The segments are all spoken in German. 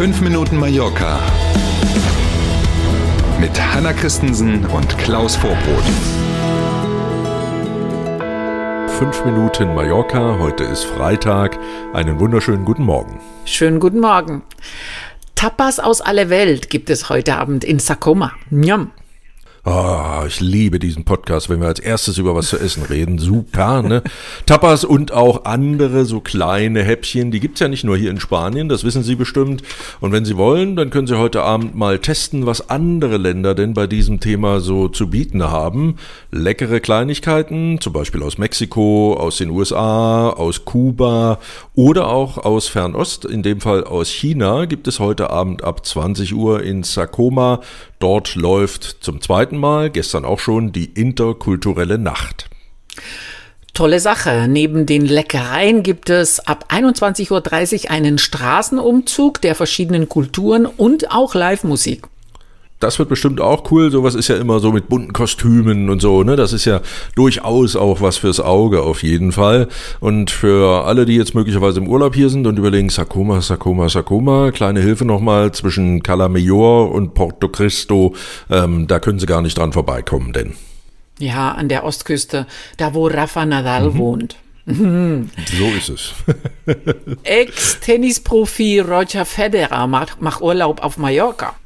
5 Minuten Mallorca mit Hanna Christensen und Klaus Vorbrot. 5 Minuten Mallorca, heute ist Freitag. Einen wunderschönen guten Morgen. Schönen guten Morgen. Tapas aus aller Welt gibt es heute Abend in Sakoma. Njam. Oh, ich liebe diesen Podcast, wenn wir als erstes über was zu essen reden. Super, ne? Tapas und auch andere so kleine Häppchen, die gibt's ja nicht nur hier in Spanien, das wissen Sie bestimmt. Und wenn Sie wollen, dann können Sie heute Abend mal testen, was andere Länder denn bei diesem Thema so zu bieten haben. Leckere Kleinigkeiten, zum Beispiel aus Mexiko, aus den USA, aus Kuba oder auch aus Fernost, in dem Fall aus China, gibt es heute Abend ab 20 Uhr in Sakoma. Dort läuft zum zweiten Mal, gestern auch schon, die interkulturelle Nacht. Tolle Sache. Neben den Leckereien gibt es ab 21.30 Uhr einen Straßenumzug der verschiedenen Kulturen und auch Live-Musik das wird bestimmt auch cool. Sowas ist ja immer so mit bunten Kostümen und so, ne? Das ist ja durchaus auch was fürs Auge auf jeden Fall. Und für alle, die jetzt möglicherweise im Urlaub hier sind und überlegen, Sakoma, Sakoma, Sakoma, kleine Hilfe nochmal zwischen Calamayor und Porto Cristo, ähm, da können sie gar nicht dran vorbeikommen, denn. Ja, an der Ostküste, da wo Rafa Nadal mhm. wohnt. So ist es. Ex-Tennisprofi Roger Federer macht, macht Urlaub auf Mallorca.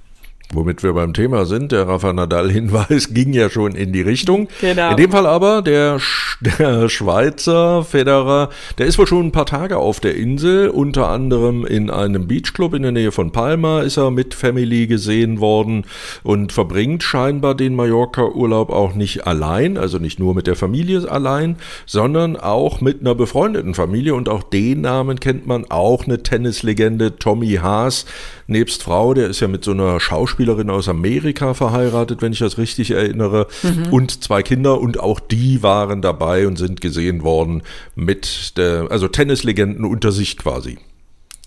Womit wir beim Thema sind, der Rafa Nadal-Hinweis ging ja schon in die Richtung. Genau. In dem Fall aber der, der Schweizer Federer, der ist wohl schon ein paar Tage auf der Insel, unter anderem in einem Beachclub in der Nähe von Palma ist er mit Family gesehen worden und verbringt scheinbar den Mallorca-Urlaub auch nicht allein, also nicht nur mit der Familie allein, sondern auch mit einer befreundeten Familie und auch den Namen kennt man, auch eine Tennislegende Tommy Haas, nebst Frau, der ist ja mit so einer Schauspielerin aus Amerika verheiratet, wenn ich das richtig erinnere, mhm. und zwei Kinder und auch die waren dabei und sind gesehen worden mit der, also Tennislegenden unter sich quasi.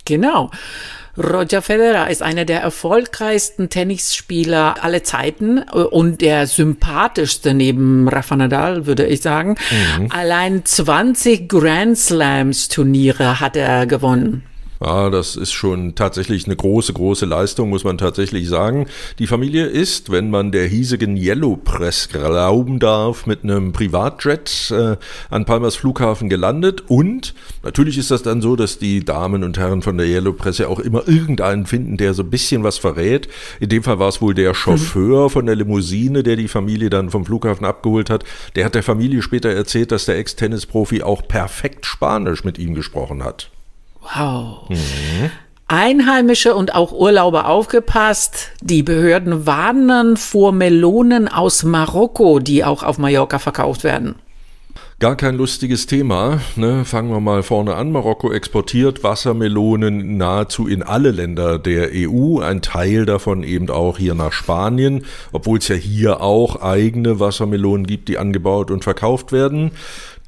Genau. Roger Federer ist einer der erfolgreichsten Tennisspieler aller Zeiten und der sympathischste neben Rafa Nadal, würde ich sagen. Mhm. Allein 20 Grand Slams Turniere hat er gewonnen. Ja, das ist schon tatsächlich eine große, große Leistung, muss man tatsächlich sagen. Die Familie ist, wenn man der hiesigen Yellow Press glauben darf, mit einem Privatjet äh, an Palmas Flughafen gelandet. Und natürlich ist das dann so, dass die Damen und Herren von der Yellow Press ja auch immer irgendeinen finden, der so ein bisschen was verrät. In dem Fall war es wohl der Chauffeur mhm. von der Limousine, der die Familie dann vom Flughafen abgeholt hat. Der hat der Familie später erzählt, dass der Ex-Tennisprofi auch perfekt Spanisch mit ihm gesprochen hat. Wow. Mhm. Einheimische und auch Urlauber aufgepasst. Die Behörden warnen vor Melonen aus Marokko, die auch auf Mallorca verkauft werden. Gar kein lustiges Thema. Ne? Fangen wir mal vorne an. Marokko exportiert Wassermelonen nahezu in alle Länder der EU. Ein Teil davon eben auch hier nach Spanien, obwohl es ja hier auch eigene Wassermelonen gibt, die angebaut und verkauft werden.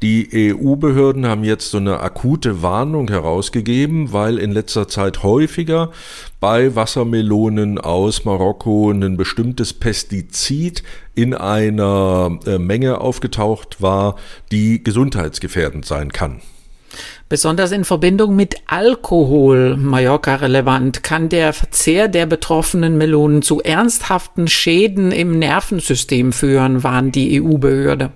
Die EU-Behörden haben jetzt so eine akute Warnung herausgegeben, weil in letzter Zeit häufiger bei Wassermelonen aus Marokko ein bestimmtes Pestizid in einer äh, Menge aufgetaucht war, die gesundheitsgefährdend sein kann. Besonders in Verbindung mit Alkohol, Mallorca relevant, kann der Verzehr der betroffenen Melonen zu ernsthaften Schäden im Nervensystem führen, warnt die EU-Behörde.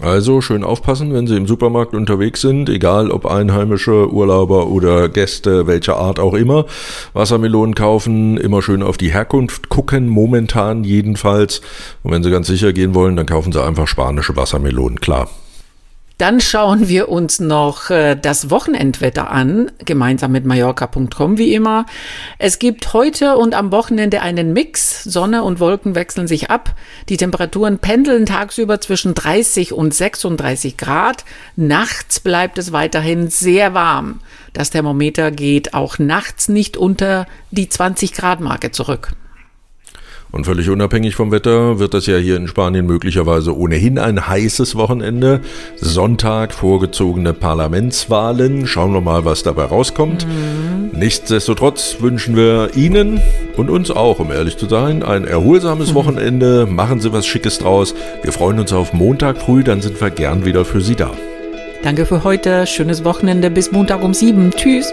Also schön aufpassen, wenn Sie im Supermarkt unterwegs sind, egal ob einheimische Urlauber oder Gäste welcher Art auch immer. Wassermelonen kaufen, immer schön auf die Herkunft gucken, momentan jedenfalls. Und wenn Sie ganz sicher gehen wollen, dann kaufen Sie einfach spanische Wassermelonen, klar. Dann schauen wir uns noch äh, das Wochenendwetter an, gemeinsam mit Mallorca.com wie immer. Es gibt heute und am Wochenende einen Mix. Sonne und Wolken wechseln sich ab. Die Temperaturen pendeln tagsüber zwischen 30 und 36 Grad. Nachts bleibt es weiterhin sehr warm. Das Thermometer geht auch nachts nicht unter die 20 Grad Marke zurück. Und völlig unabhängig vom Wetter wird das ja hier in Spanien möglicherweise ohnehin ein heißes Wochenende. Sonntag vorgezogene Parlamentswahlen. Schauen wir mal, was dabei rauskommt. Mhm. Nichtsdestotrotz wünschen wir Ihnen und uns auch, um ehrlich zu sein, ein erholsames mhm. Wochenende. Machen Sie was Schickes draus. Wir freuen uns auf Montag früh, dann sind wir gern wieder für Sie da. Danke für heute. Schönes Wochenende bis Montag um sieben. Tschüss.